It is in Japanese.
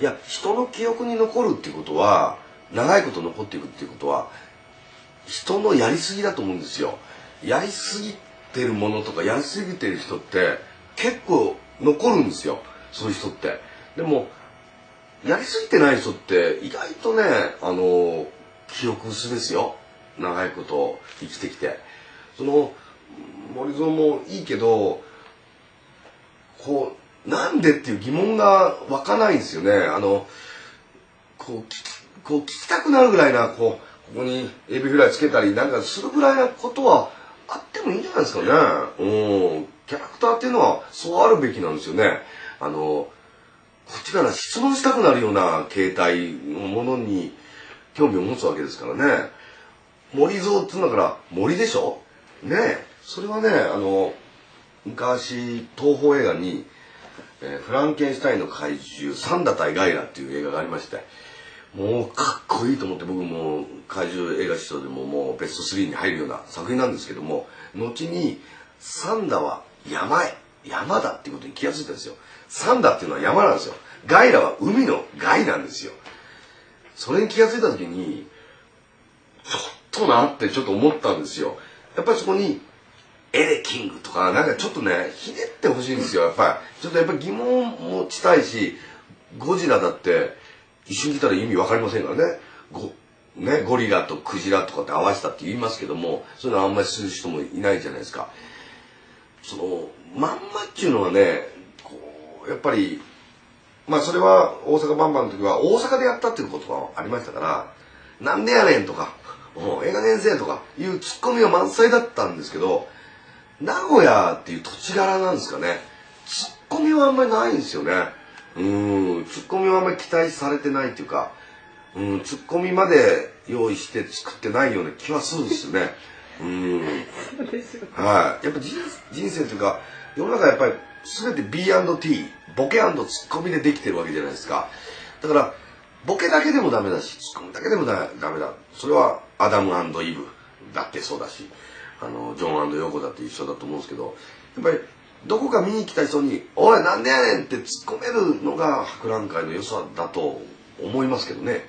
いや人の記憶に残るっていうことは長いこと残っていくっていうことは人のやりすぎだと思うんですよ。やりすぎてるものとかやりすぎてる人って結構残るんですよ。そういう人って。でもやりすぎてない人って意外とねあの記憶薄ですよ。長いこと生きてきて。その森蔵もいいけどこうなんでっていう疑問が湧かないんですよね。あのこう聞きこう聞きたくなるぐらいなこうここにエビフライつけたりなんかするぐらいなことはあってもいいんじゃないですかね。うん。キャラクターっていうのはそうあるべきなんですよね。あのこっちから質問したくなるような形態のものに興味を持つわけですからね。森蔵っていうんだから森でしょ？ねそれはねあの昔東宝映画に、えーフランケンシュタインの怪獣サンダ対ガイラっていう映画がありましてもうかっこいいと思って僕も怪獣映画史上でももうベスト3に入るような作品なんですけども後にサンダは山へ山だっていうことに気がついたんですよ。サンダっていうのは山なんですよ。ガイラは海のガイなんですよ。それに気がついた時にちょっとなってちょっと思ったんですよ。やっぱりそこにエレキングとかなんかちょっとねひねってほしいんですよやっぱり。ちょっとやっぱ疑問持ちたいしゴジラだって一瞬聞いたら意味わかりませんからね。ゴねゴリラとクジラとかって合わせたって言いますけどもそういうのあんまりする人もいないじゃないですか。そのまんまっていうのはねこうやっぱりまあそれは大阪バンバンの時は大阪でやったっていうことがありましたから「なんでやねん」とか「映画先生」とかいうツッコミが満載だったんですけど名古屋っていう土地柄なんですかね。ツッコミはあんまりないんですよね。うん。ツッコミはあんまり期待されてないっていうかうん。ツッコミまで用意して作ってないような気はするんですよね。うん。はい。やっぱ人人生というか世の中やっぱり全て B&T ボケツッコミでできてるわけじゃないですか。だからボケだけでもダメだしツッコミだけでもダダメだ。それはアダムイブだってそうだし。あのジョンヨーコだって一緒だと思うんですけどやっぱりどこか見に来た人に「おいなんでやねん!」って突っ込めるのが博覧会の良さだと思いますけどね